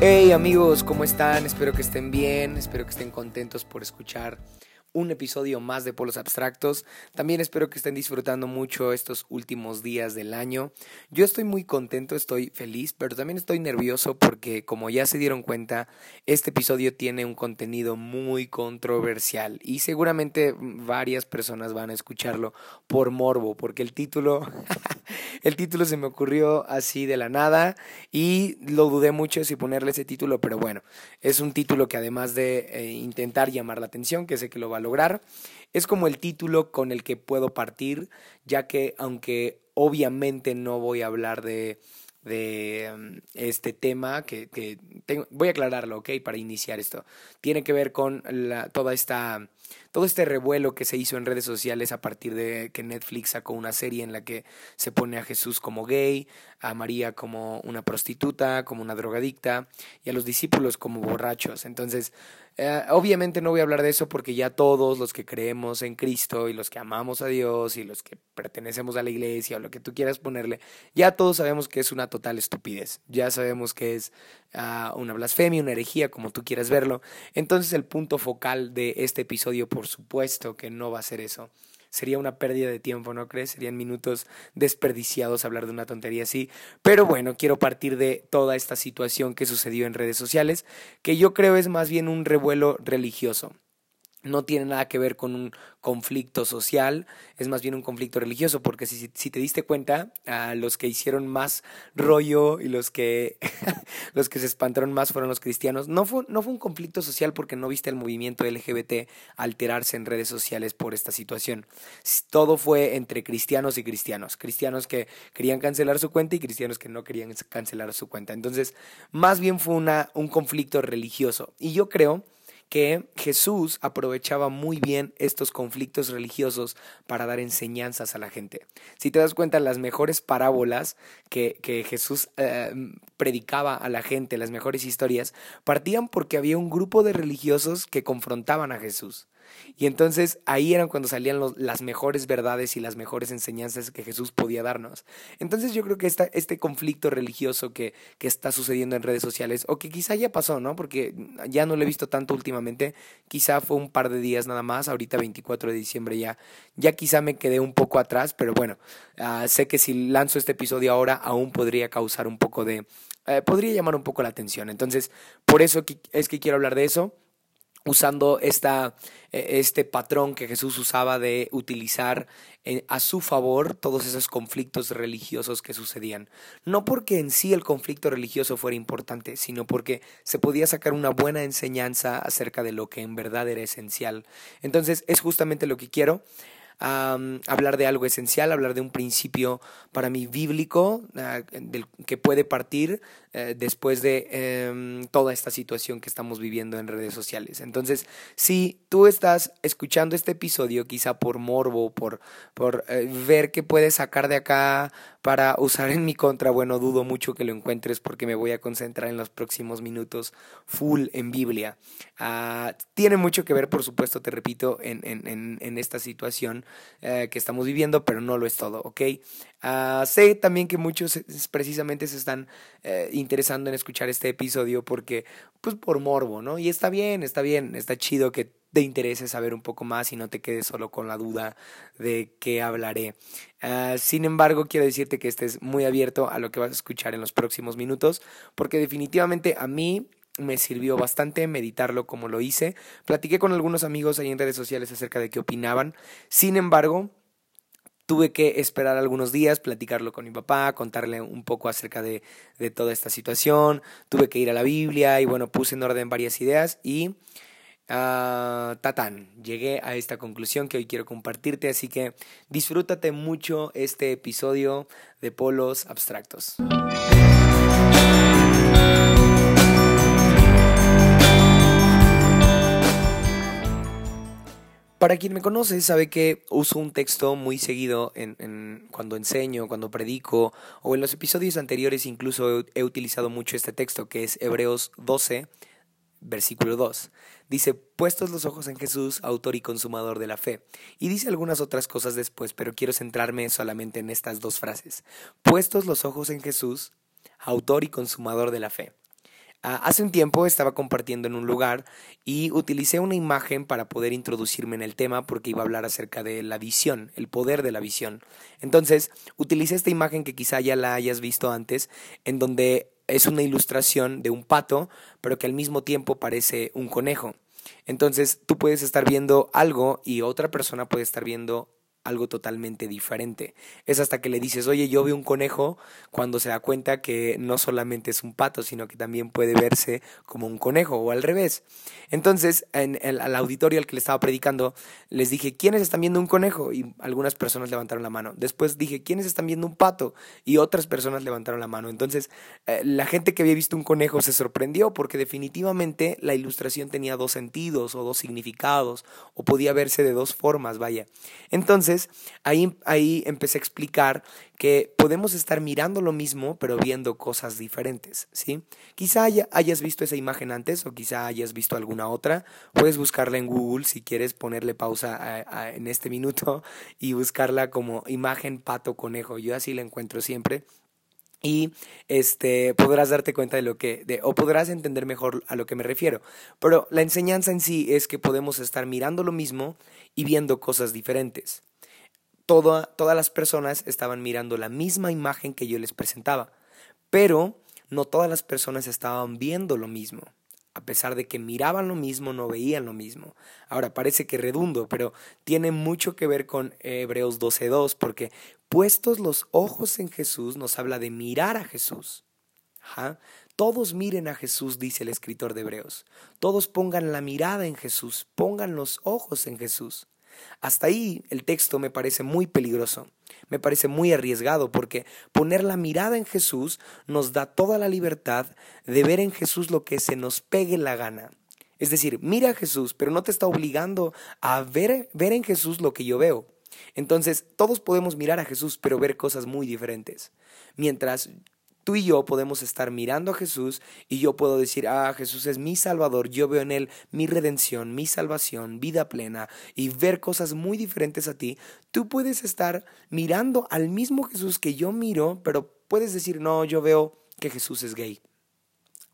Hey amigos, ¿cómo están? Espero que estén bien, espero que estén contentos por escuchar un episodio más de Polos Abstractos. También espero que estén disfrutando mucho estos últimos días del año. Yo estoy muy contento, estoy feliz, pero también estoy nervioso porque como ya se dieron cuenta, este episodio tiene un contenido muy controversial y seguramente varias personas van a escucharlo por morbo, porque el título, el título se me ocurrió así de la nada y lo dudé mucho si ponerle ese título, pero bueno, es un título que además de eh, intentar llamar la atención, que sé que lo va lograr. Es como el título con el que puedo partir, ya que aunque obviamente no voy a hablar de, de um, este tema, que, que tengo, voy a aclararlo, ¿ok? Para iniciar esto. Tiene que ver con la, toda esta, todo este revuelo que se hizo en redes sociales a partir de que Netflix sacó una serie en la que se pone a Jesús como gay, a María como una prostituta, como una drogadicta y a los discípulos como borrachos. Entonces, eh, obviamente no voy a hablar de eso porque ya todos los que creemos en Cristo y los que amamos a Dios y los que pertenecemos a la iglesia o lo que tú quieras ponerle, ya todos sabemos que es una total estupidez. Ya sabemos que es uh, una blasfemia, una herejía, como tú quieras verlo. Entonces el punto focal de este episodio, por supuesto que no va a ser eso sería una pérdida de tiempo, ¿no crees? Serían minutos desperdiciados hablar de una tontería así. Pero bueno, quiero partir de toda esta situación que sucedió en redes sociales, que yo creo es más bien un revuelo religioso no tiene nada que ver con un conflicto social, es más bien un conflicto religioso, porque si, te diste cuenta, a los que hicieron más rollo y los que, los que se espantaron más fueron los cristianos. No fue, no fue un conflicto social porque no viste el movimiento LGBT alterarse en redes sociales por esta situación. Todo fue entre cristianos y cristianos, cristianos que querían cancelar su cuenta y cristianos que no querían cancelar su cuenta. Entonces, más bien fue una, un conflicto religioso. Y yo creo que Jesús aprovechaba muy bien estos conflictos religiosos para dar enseñanzas a la gente. Si te das cuenta, las mejores parábolas que, que Jesús eh, predicaba a la gente, las mejores historias, partían porque había un grupo de religiosos que confrontaban a Jesús. Y entonces ahí eran cuando salían las mejores verdades y las mejores enseñanzas que Jesús podía darnos. Entonces yo creo que esta, este conflicto religioso que, que está sucediendo en redes sociales, o que quizá ya pasó, ¿no? Porque ya no lo he visto tanto últimamente, quizá fue un par de días nada más, ahorita 24 de diciembre ya, ya quizá me quedé un poco atrás, pero bueno, uh, sé que si lanzo este episodio ahora aún podría causar un poco de... Uh, podría llamar un poco la atención. Entonces, por eso es que quiero hablar de eso usando esta, e, este patrón que Jesús usaba de utilizar eh, a su favor todos esos conflictos religiosos que sucedían. No porque en sí el conflicto religioso fuera importante, sino porque se podía sacar una buena enseñanza acerca de lo que en verdad era esencial. Entonces es justamente lo que quiero hablar de algo esencial, hablar de un principio para mí bíblico uh, del, que puede partir uh, después de um, toda esta situación que estamos viviendo en redes sociales. Entonces, si tú estás escuchando este episodio, quizá por morbo, por, por uh, ver qué puedes sacar de acá para usar en mi contra, bueno, dudo mucho que lo encuentres porque me voy a concentrar en los próximos minutos full en Biblia. tiene mucho que ver, por supuesto, te repito, en, en, esta situación eh, que estamos viviendo, pero no lo es todo, ¿ok? Uh, sé también que muchos precisamente se están eh, interesando en escuchar este episodio porque, pues por morbo, ¿no? Y está bien, está bien, está chido que te interese saber un poco más y no te quedes solo con la duda de qué hablaré. Uh, sin embargo, quiero decirte que estés muy abierto a lo que vas a escuchar en los próximos minutos, porque definitivamente a mí me sirvió bastante meditarlo como lo hice. Platiqué con algunos amigos ahí en redes sociales acerca de qué opinaban. Sin embargo, tuve que esperar algunos días, platicarlo con mi papá, contarle un poco acerca de, de toda esta situación. Tuve que ir a la Biblia y bueno, puse en orden varias ideas y... Uh, tatán, llegué a esta conclusión que hoy quiero compartirte, así que disfrútate mucho este episodio de Polos Abstractos. Para quien me conoce sabe que uso un texto muy seguido en, cuando enseño, cuando predico o en los episodios anteriores incluso he utilizado mucho este texto que es Hebreos 12, versículo 2. Dice, puestos los ojos en Jesús, autor y consumador de la fe. Y dice algunas otras cosas después, pero quiero centrarme solamente en estas dos frases. Puestos los ojos en Jesús, autor y consumador de la fe. Uh, hace un tiempo estaba compartiendo en un lugar y utilicé una imagen para poder introducirme en el tema porque iba a hablar acerca de la visión, el poder de la visión. Entonces, utilicé esta imagen que quizá ya la hayas visto antes, en donde es una ilustración de un pato, pero que al mismo tiempo parece un conejo. Entonces, tú puedes estar viendo algo y otra persona puede estar viendo algo totalmente diferente. Es hasta que le dices, oye, yo veo un conejo, cuando se da cuenta que no solamente es un pato, sino que también puede verse como un conejo o al revés. Entonces, en el, al auditorio al que le estaba predicando, les dije, ¿quiénes están viendo un conejo? Y algunas personas levantaron la mano. Después dije, ¿quiénes están viendo un pato? Y otras personas levantaron la mano. Entonces, eh, la gente que había visto un conejo se sorprendió porque definitivamente la ilustración tenía dos sentidos o dos significados o podía verse de dos formas, vaya. Entonces, ahí, ahí empecé a explicar que podemos estar mirando lo mismo, pero viendo cosas diferentes, ¿sí? Quizá haya, hayas visto esa imagen antes o quizá hayas visto alguna otra. Puedes buscarla en Google si quieres ponerle pausa en este minuto y buscarla como imagen pato conejo. Yo así la encuentro siempre y este podrás darte cuenta de lo que de, o podrás entender mejor a lo que me refiero pero la enseñanza en sí es que podemos estar mirando lo mismo y viendo cosas diferentes Toda, todas las personas estaban mirando la misma imagen que yo les presentaba, pero no todas las personas estaban viendo lo mismo. A pesar de que miraban lo mismo, no veían lo mismo. Ahora parece que redundo, pero tiene mucho que ver con Hebreos 12.2, porque puestos los ojos en Jesús nos habla de mirar a Jesús. Todos miren a Jesús, dice el escritor de Hebreos. Todos pongan la mirada en Jesús, pongan los ojos en Jesús. Hasta ahí el texto me parece muy peligroso, me parece muy arriesgado porque poner la mirada en Jesús nos da toda la libertad de ver en Jesús lo que se nos pegue la gana. Es decir, mira a Jesús, pero no te está obligando a ver, ver en Jesús lo que yo veo. Entonces, todos podemos mirar a Jesús, pero ver cosas muy diferentes. Mientras tú y yo podemos estar mirando a Jesús y yo puedo decir, ah, Jesús es mi Salvador, yo veo en Él mi redención, mi salvación, vida plena y ver cosas muy diferentes a ti, tú puedes estar mirando al mismo Jesús que yo miro, pero puedes decir, no, yo veo que Jesús es gay.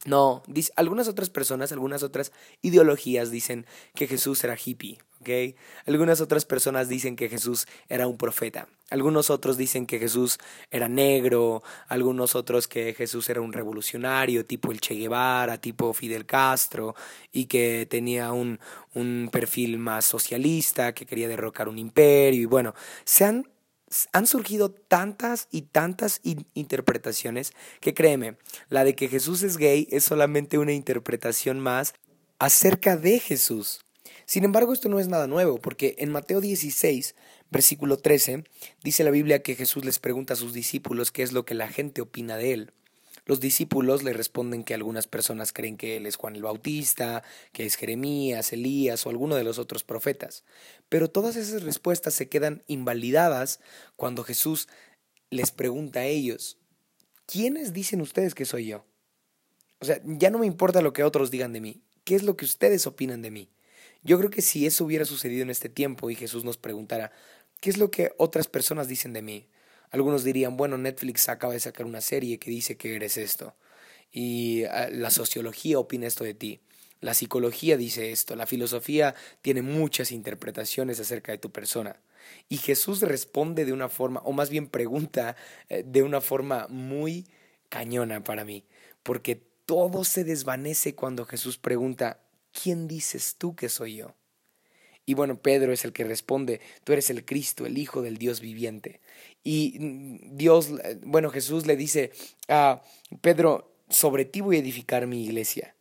No, dice, algunas otras personas, algunas otras ideologías dicen que Jesús era hippie, ¿ok? Algunas otras personas dicen que Jesús era un profeta. Algunos otros dicen que Jesús era negro, algunos otros que Jesús era un revolucionario, tipo el Che Guevara, tipo Fidel Castro, y que tenía un, un perfil más socialista, que quería derrocar un imperio, y bueno, se han han surgido tantas y tantas interpretaciones que créeme, la de que Jesús es gay es solamente una interpretación más acerca de Jesús. Sin embargo, esto no es nada nuevo, porque en Mateo 16, versículo 13, dice la Biblia que Jesús les pregunta a sus discípulos qué es lo que la gente opina de él. Los discípulos le responden que algunas personas creen que él es Juan el Bautista, que es Jeremías, Elías o alguno de los otros profetas. Pero todas esas respuestas se quedan invalidadas cuando Jesús les pregunta a ellos, ¿quiénes dicen ustedes que soy yo? O sea, ya no me importa lo que otros digan de mí, ¿qué es lo que ustedes opinan de mí? Yo creo que si eso hubiera sucedido en este tiempo y Jesús nos preguntara, ¿qué es lo que otras personas dicen de mí? Algunos dirían, bueno, Netflix acaba de sacar una serie que dice que eres esto. Y ah, la sociología opina esto de ti. La psicología dice esto. La filosofía tiene muchas interpretaciones acerca de tu persona. Y Jesús responde de una forma, o más bien pregunta eh, de una forma muy cañona para mí. Porque todo se desvanece cuando Jesús pregunta, ¿quién dices tú que soy yo? Y bueno, Pedro es el que responde, tú eres el Cristo, el Hijo del Dios viviente. Y mm, Dios, bueno, Jesús le dice a Pedro, sobre ti voy a edificar mi iglesia,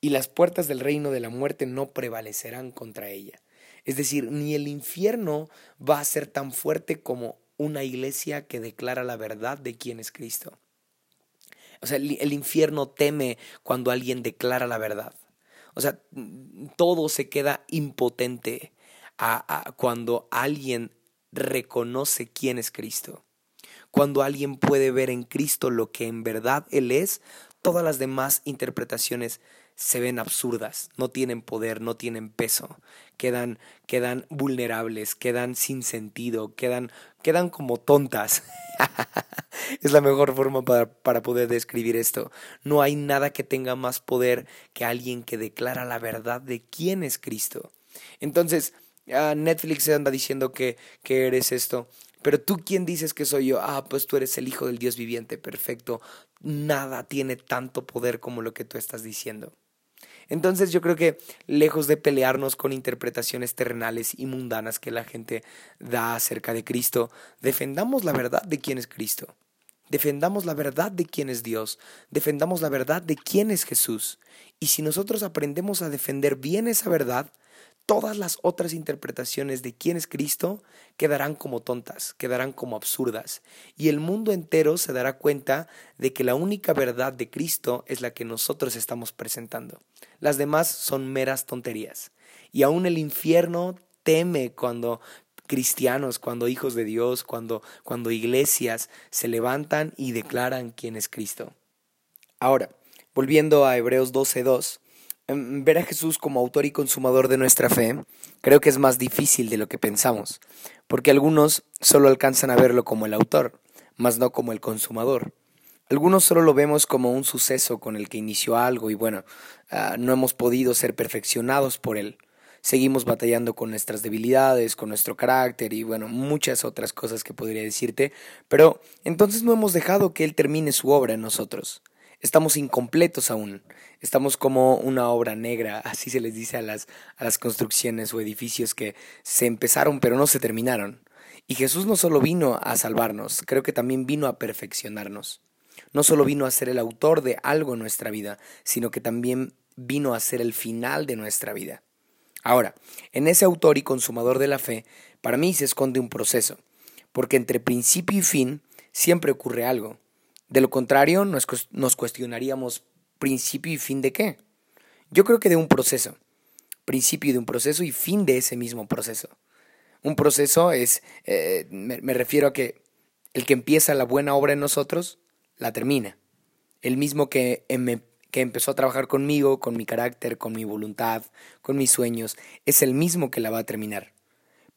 y las puertas del reino de la muerte no prevalecerán contra ella. Es decir, ni el infierno va a ser tan fuerte como una iglesia que declara la verdad de quién es Cristo. O sea, el infierno teme cuando alguien declara la verdad. O sea, todo se queda impotente cuando alguien reconoce quién es Cristo. Cuando alguien puede ver en Cristo lo que en verdad Él es, todas las demás interpretaciones se ven absurdas, no tienen poder, no tienen peso, quedan, quedan vulnerables, quedan sin sentido, quedan, quedan como tontas. es la mejor forma para, para, poder describir esto. No hay nada que tenga más poder que alguien que declara la verdad de quién es Cristo. Entonces, ah, Netflix anda diciendo que, que eres esto. Pero tú, ¿quién dices que soy yo? Ah, pues tú eres el Hijo del Dios viviente, perfecto. Nada tiene tanto poder como lo que tú estás diciendo. Entonces yo creo que lejos de pelearnos con interpretaciones terrenales y mundanas que la gente da acerca de Cristo, defendamos la verdad de quién es Cristo. Defendamos la verdad de quién es Dios, defendamos la verdad de quién es Jesús. Y si nosotros aprendemos a defender bien esa verdad, todas las otras interpretaciones de quién es Cristo quedarán como tontas, quedarán como absurdas, y el mundo entero se dará cuenta de que la única verdad de Cristo es la que nosotros estamos presentando. Las demás son meras tonterías. Y aún el infierno teme cuando cristianos, cuando hijos de Dios, cuando, cuando iglesias se levantan y declaran quién es Cristo. Ahora, volviendo a Hebreos 12.2, Em, ver a Jesús como autor y consumador de nuestra fe creo que es más difícil de lo que pensamos, porque algunos solo alcanzan a verlo como el autor, mas no como el consumador. Algunos solo lo vemos como un suceso con el que inició algo y bueno, ah, no hemos podido ser perfeccionados por él. Seguimos batallando con nuestras debilidades, con nuestro carácter y bueno, muchas otras cosas que podría decirte, pero entonces no hemos dejado que él termine su obra en nosotros. Estamos incompletos aún. Estamos como una obra negra, así se les dice a las, a las construcciones o edificios que se empezaron pero no se terminaron. Y Jesús no solo vino a salvarnos, creo que también vino a perfeccionarnos. No solo vino a ser el autor de algo en nuestra vida, sino que también vino a ser el final de nuestra vida. Ahora, en ese autor y consumador de la fe, para mí se esconde un proceso, porque entre principio y fin siempre ocurre algo. De lo contrario, nos, cuestionaríamos principio y fin de qué. Yo creo que de un proceso. Principio de un proceso y fin de ese mismo proceso. Un proceso es, eh, me, refiero a que el que empieza la buena obra en nosotros, la termina. El mismo que empezó a trabajar conmigo, con mi carácter, con mi voluntad, con mis sueños, es el mismo que la va a terminar.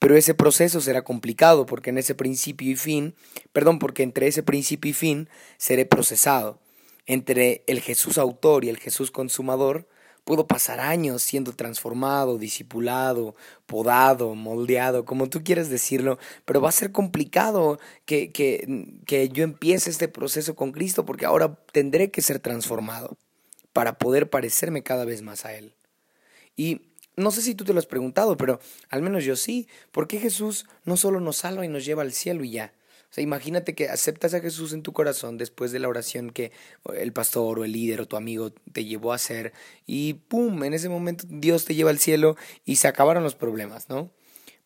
Pero ese proceso será complicado porque en ese principio y fin, perdón, porque entre ese principio y fin seré procesado. Entre el Jesús autor y el Jesús consumador, puedo pasar años siendo transformado, discipulado, podado, moldeado, como tú quieras decirlo, pero va a ser complicado que, que, que yo empiece este proceso con Cristo porque ahora tendré que ser transformado para poder parecerme cada vez más a Él. Y no sé si tú te lo has preguntado, pero al menos yo sí. ¿Por qué Jesús no solo nos salva y nos lleva al cielo y ya? O sea, imagínate que aceptas a Jesús en tu corazón después de la oración que el pastor o el líder o tu amigo te llevó a hacer y ¡pum! En ese momento Dios te lleva al cielo y se acabaron los problemas, ¿no?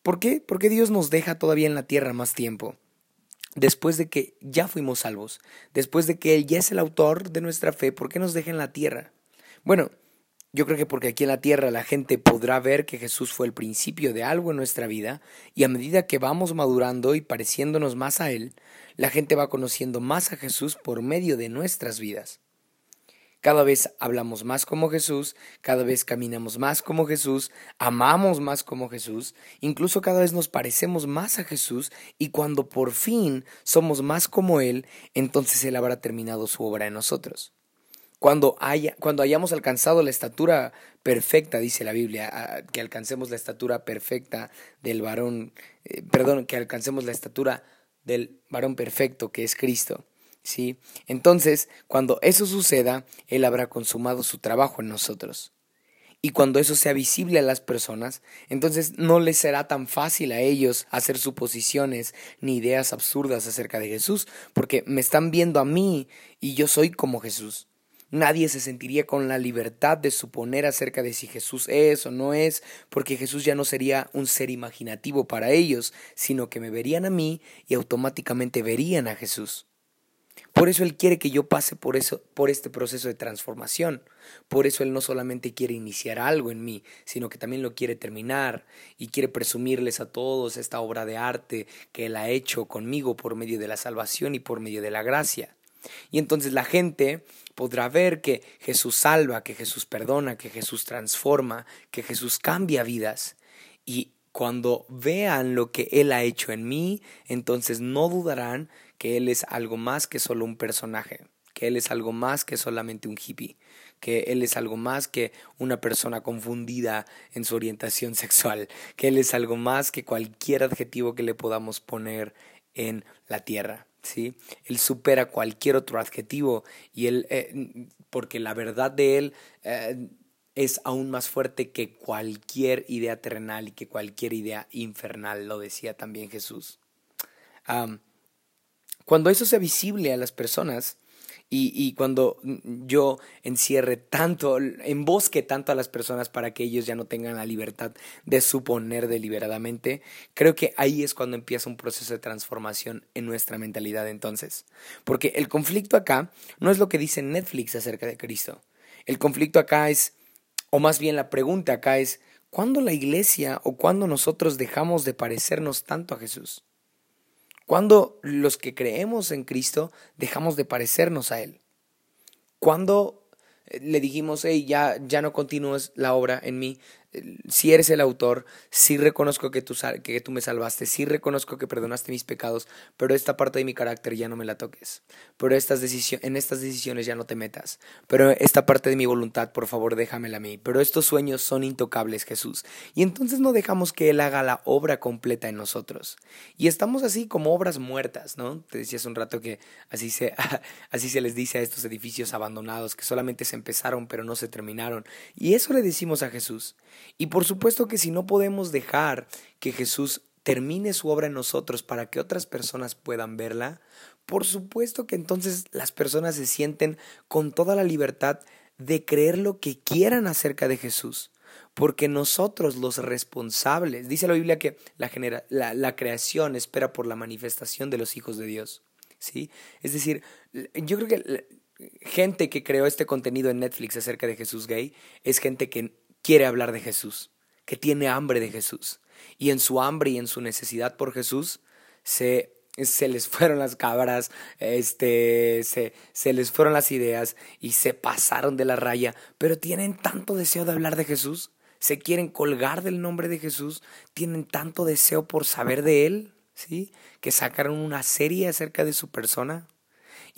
¿Por qué? Porque Dios nos deja todavía en la tierra más tiempo. Después de que ya fuimos salvos, después de que Él ya es el autor de nuestra fe, ¿por qué nos deja en la tierra? Bueno, yo creo que porque aquí en la tierra la gente podrá ver que Jesús fue el principio de algo en nuestra vida y a medida que vamos madurando y pareciéndonos más a Él, la gente va conociendo más a Jesús por medio de nuestras vidas. Cada vez hablamos más como Jesús, cada vez caminamos más como Jesús, amamos más como Jesús, incluso cada vez nos parecemos más a Jesús y cuando por fin somos más como Él, entonces Él habrá terminado su obra en nosotros. Cuando, haya, cuando hayamos alcanzado la estatura perfecta, dice la Biblia, que alcancemos la estatura perfecta del varón, eh, perdón, que alcancemos la estatura del varón perfecto que es Cristo. ¿sí? Entonces, cuando eso suceda, Él habrá consumado su trabajo en nosotros. Y cuando eso sea visible a las personas, entonces no les será tan fácil a ellos hacer suposiciones ni ideas absurdas acerca de Jesús, porque me están viendo a mí y yo soy como Jesús. Nadie se sentiría con la libertad de suponer acerca de si Jesús es o no es, porque Jesús ya no sería un ser imaginativo para ellos, sino que me verían a mí y automáticamente verían a Jesús. Por eso Él quiere que yo pase por, eso, por este proceso de transformación. Por eso Él no solamente quiere iniciar algo en mí, sino que también lo quiere terminar y quiere presumirles a todos esta obra de arte que Él ha hecho conmigo por medio de la salvación y por medio de la gracia. Y entonces la gente podrá ver que Jesús salva, que Jesús perdona, que Jesús transforma, que Jesús cambia vidas. Y cuando vean lo que Él ha hecho en mí, entonces no dudarán que Él es algo más que solo un personaje, que Él es algo más que solamente un hippie, que Él es algo más que una persona confundida en su orientación sexual, que Él es algo más que cualquier adjetivo que le podamos poner en la tierra. ¿Sí? Él supera cualquier otro adjetivo y él, eh, porque la verdad de él eh, es aún más fuerte que cualquier idea terrenal y que cualquier idea infernal, lo decía también Jesús. Cuando eso sea visible a las personas y, y, cuando yo encierre tanto, embosque tanto a las personas para que ellos ya no tengan la libertad de suponer deliberadamente, creo que ahí es cuando empieza un proceso de transformación en nuestra mentalidad entonces. Porque el conflicto acá no es lo que dice Netflix acerca de Cristo. El conflicto acá es, o más bien la pregunta acá es, ¿cuándo la iglesia o cuándo nosotros dejamos de parecernos tanto a Jesús? Cuando los que creemos en Cristo dejamos de parecernos a Él. Cuando eh, le dijimos, hey, ya, ya no continúes la obra en mí, si eres el autor, sí reconozco que tú, me salvaste, sí reconozco que perdonaste mis pecados, pero esta parte de mi carácter ya no me la toques. Pero estas en estas decisiones ya no te metas. Pero esta parte de mi voluntad, por favor, déjamela a mí. Pero estos sueños son intocables, Jesús. Y entonces no dejamos que Él haga la obra completa en nosotros. Y estamos así como obras muertas, ¿no? Te decía hace un rato que así se, así se les dice a estos edificios abandonados, que solamente se empezaron pero no se terminaron. Y eso le decimos a Jesús. Y por supuesto que si no podemos dejar que Jesús termine su obra en nosotros para que otras personas puedan verla, por supuesto que entonces las personas se sienten con toda la libertad de creer lo que quieran acerca de Jesús. Porque nosotros los responsables, dice la Biblia que la, la, la creación espera por la manifestación de los hijos de Dios. ¿sí? Es decir, yo creo que gente que creó este contenido en Netflix acerca de Jesús gay es gente que quiere hablar de Jesús, que tiene hambre de Jesús. Y en su hambre y en su necesidad por Jesús se, se les fueron las cabras, este, se, se les fueron las ideas y se pasaron de la raya, pero tienen tanto deseo de hablar de Jesús, se quieren colgar del nombre de Jesús, tienen tanto deseo por saber de Él, ¿sí? Que sacaron una serie acerca de su persona.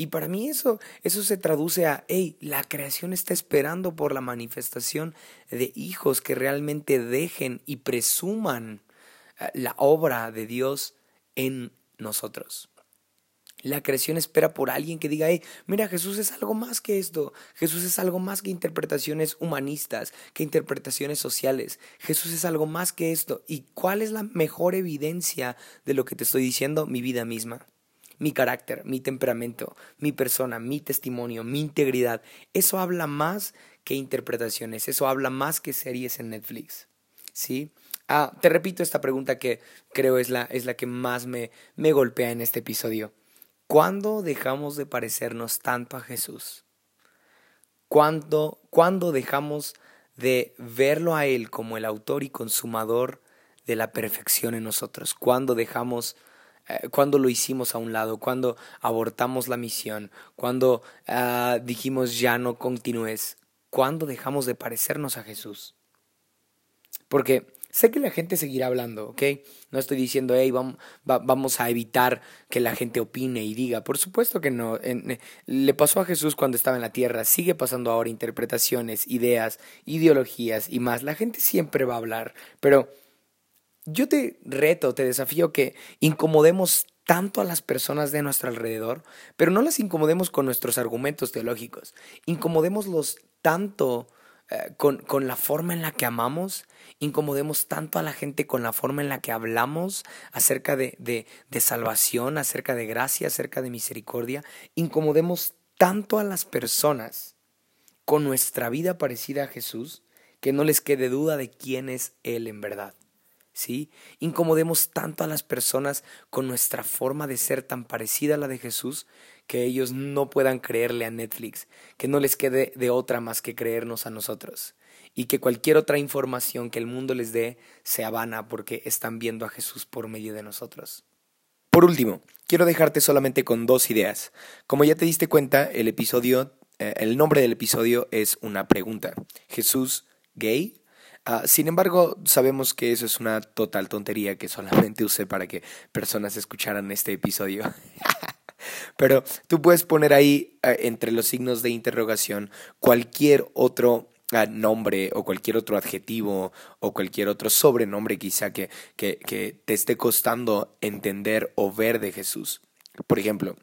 Y para mí eso, eso se traduce a, hey, la creación está esperando por la manifestación de hijos que realmente dejen y presuman eh, la obra de Dios en nosotros. La creación espera por alguien que diga, hey, mira, Jesús es algo más que esto. Jesús es algo más que interpretaciones humanistas, que interpretaciones sociales. Jesús es algo más que esto. ¿Y cuál es la mejor evidencia de lo que te estoy diciendo? Mi vida misma mi carácter, mi temperamento, mi persona, mi testimonio, mi integridad. Eso habla más que interpretaciones, eso habla más que series en Netflix. ¿Sí? Ah, te repito esta pregunta que creo es la, es la que más me, me golpea en este episodio. ¿Cuándo dejamos de parecernos tanto a Jesús? ¿Cuándo, ¿Cuándo dejamos de verlo a Él como el autor y consumador de la perfección en nosotros? ¿Cuándo dejamos eh, cuando lo hicimos a un lado, cuando abortamos la misión, cuando ah, dijimos ya no continúes, cuando dejamos de parecernos a Jesús. Porque sé que la gente seguirá hablando, ¿ok? No estoy diciendo, hey, vamos, a evitar que la gente opine y diga. Por supuesto que no. le pasó a Jesús cuando estaba en la tierra, sigue pasando ahora interpretaciones, ideas, ideologías y más. La gente siempre va a hablar, pero yo te reto, te desafío que incomodemos tanto a las personas de nuestro alrededor, pero no las incomodemos con nuestros argumentos teológicos, incomodémoslos tanto eh, con, con, la forma en la que amamos, incomodemos tanto a la gente con la forma en la que hablamos acerca de, de, de salvación, acerca de gracia, acerca de misericordia, incomodemos tanto a las personas con nuestra vida parecida a Jesús, que no les quede duda de quién es Él en verdad. ¿Sí? Incomodemos tanto a las personas con nuestra forma de ser tan parecida a la de Jesús que ellos no puedan creerle a Netflix, que no les quede de otra más que creernos a nosotros y que cualquier otra información que el mundo les dé sea vana porque están viendo a Jesús por medio de nosotros. Por último, quiero dejarte solamente con dos ideas. Como ya te diste cuenta, el episodio, eh, el nombre del episodio es una pregunta. ¿Jesús gay? Ah, sin embargo, sabemos que eso es una total tontería que solamente usé para que personas escucharan este episodio. Pero tú puedes poner ahí eh, entre los signos de interrogación cualquier otro nombre o cualquier otro adjetivo o cualquier otro sobrenombre quizá que, que te esté costando entender o ver de Jesús. Por ejemplo,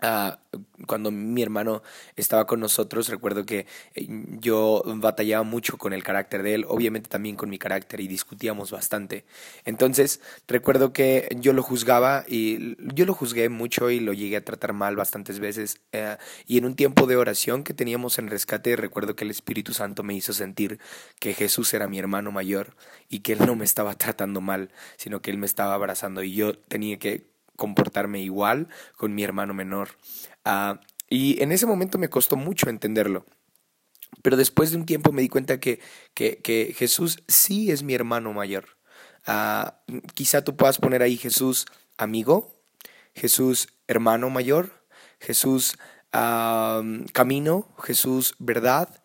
Ah, cuando mi hermano estaba con nosotros, recuerdo que eh, yo batallaba mucho con el carácter de él, obviamente también con mi carácter y discutíamos bastante. Entonces, recuerdo que yo lo juzgaba y yo lo juzgué mucho y lo llegué a tratar mal bastantes veces. Eh, y en un tiempo de oración que teníamos en rescate, recuerdo que el Espíritu Santo me hizo sentir que Jesús era mi hermano mayor y que él no me estaba tratando mal, sino que él me estaba abrazando y yo tenía que comportarme igual con mi hermano menor. Ah, y en ese momento me costó mucho entenderlo. Pero después de un tiempo me di cuenta que, que, Jesús sí es mi hermano mayor. Ah, quizá tú puedas poner ahí Jesús amigo, Jesús hermano mayor, Jesús ah, camino, Jesús verdad,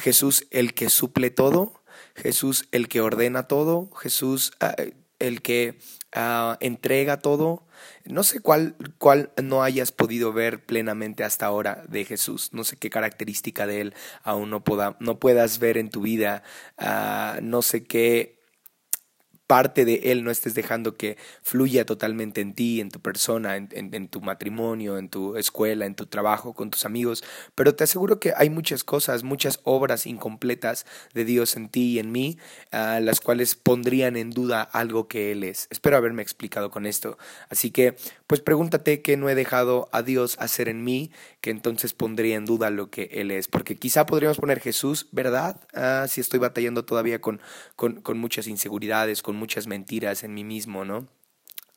Jesús el que suple todo, Jesús el que ordena todo, Jesús el que entrega todo, no sé cuál, cuál no hayas podido ver plenamente hasta ahora de Jesús. No sé qué característica de Él aún no, no puedas ver en tu vida. Ah, no sé qué parte de Él no estés dejando que fluya totalmente en ti, en tu persona, en, tu matrimonio, en tu escuela, en tu trabajo, con tus amigos. Pero te aseguro que hay muchas cosas, muchas obras incompletas de Dios en ti y en mí, las cuales pondrían en duda algo que Él es. Espero haberme explicado con esto. Así que, pues pregúntate qué no he dejado a Dios hacer en mí, que entonces pondría en duda lo que Él es. Porque quizá podríamos poner Jesús, ¿verdad? Ah, si estoy batallando todavía con, con muchas inseguridades, con muchas mentiras en mí mismo, ¿no?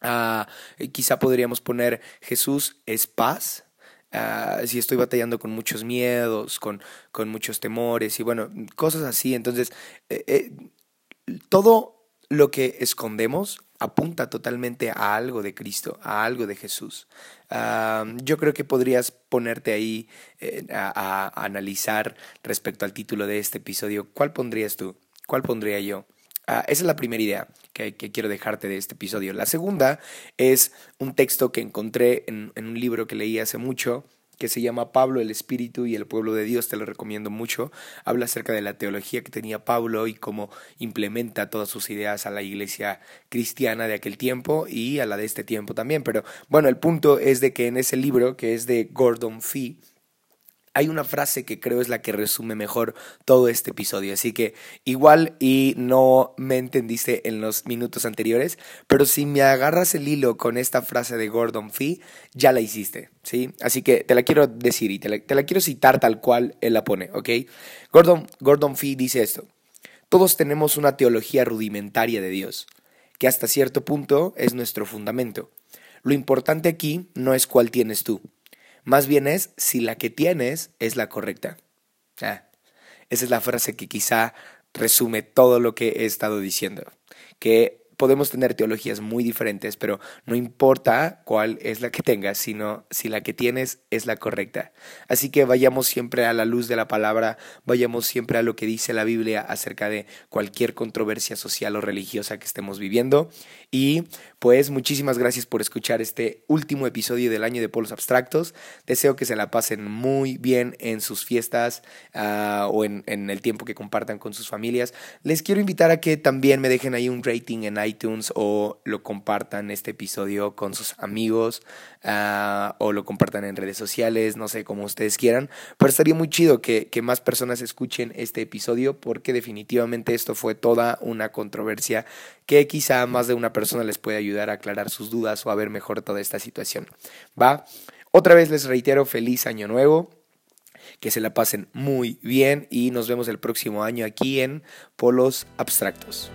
Ah, quizá podríamos poner Jesús es paz. Ah, si estoy batallando con muchos miedos, con, con, muchos temores y bueno, cosas así. Entonces, eh, eh, todo lo que escondemos apunta totalmente a algo de Cristo, a algo de Jesús. Ah, yo creo que podrías ponerte ahí eh, a, a analizar respecto al título de este episodio. ¿Cuál pondrías tú? ¿Cuál pondría yo? Ah, esa es la primera idea que, quiero dejarte de este episodio. La segunda es un texto que encontré en, un libro que leí hace mucho que se llama Pablo, el Espíritu y el Pueblo de Dios, te lo recomiendo mucho. Habla acerca de la teología que tenía Pablo y cómo implementa todas sus ideas a la iglesia cristiana de aquel tiempo y a la de este tiempo también. Pero bueno, el punto es de que en ese libro, que es de Gordon Fee, hay una frase que creo es la que resume mejor todo este episodio. Así que igual y no me entendiste en los minutos anteriores, pero si me agarras el hilo con esta frase de Gordon Fee, ya la hiciste, ¿sí? Así que te la quiero decir y te la, quiero citar tal cual él la pone, ¿ok? Gordon, Gordon Fee dice esto. Todos tenemos una teología rudimentaria de Dios, que hasta cierto punto es nuestro fundamento. Lo importante aquí no es cuál tienes tú, más bien es si la que tienes es la correcta. Esa es la frase que quizá resume todo lo que he estado diciendo. Que podemos tener teologías muy diferentes, pero no importa cuál es la que tengas, sino si la que tienes es la correcta. Así que vayamos siempre a la luz de la palabra, vayamos siempre a lo que dice la Biblia acerca de cualquier controversia social o religiosa que estemos viviendo. Y pues muchísimas gracias por escuchar este último episodio del año de Polos Abstractos. Deseo que se la pasen muy bien en sus fiestas ah, o en, en el tiempo que compartan con sus familias. Les quiero invitar a que también me dejen ahí un rating en iTunes o lo compartan este episodio con sus amigos uh, o lo compartan en redes sociales, no sé, como ustedes quieran. Pero estaría muy chido que, que más personas escuchen este episodio porque definitivamente esto fue toda una controversia que quizá más de una persona les puede ayudar a aclarar sus dudas o a ver mejor toda esta situación. ¿Va? Otra vez les reitero, feliz año nuevo que se la pasen muy bien y nos vemos el próximo año aquí en Polos Abstractos.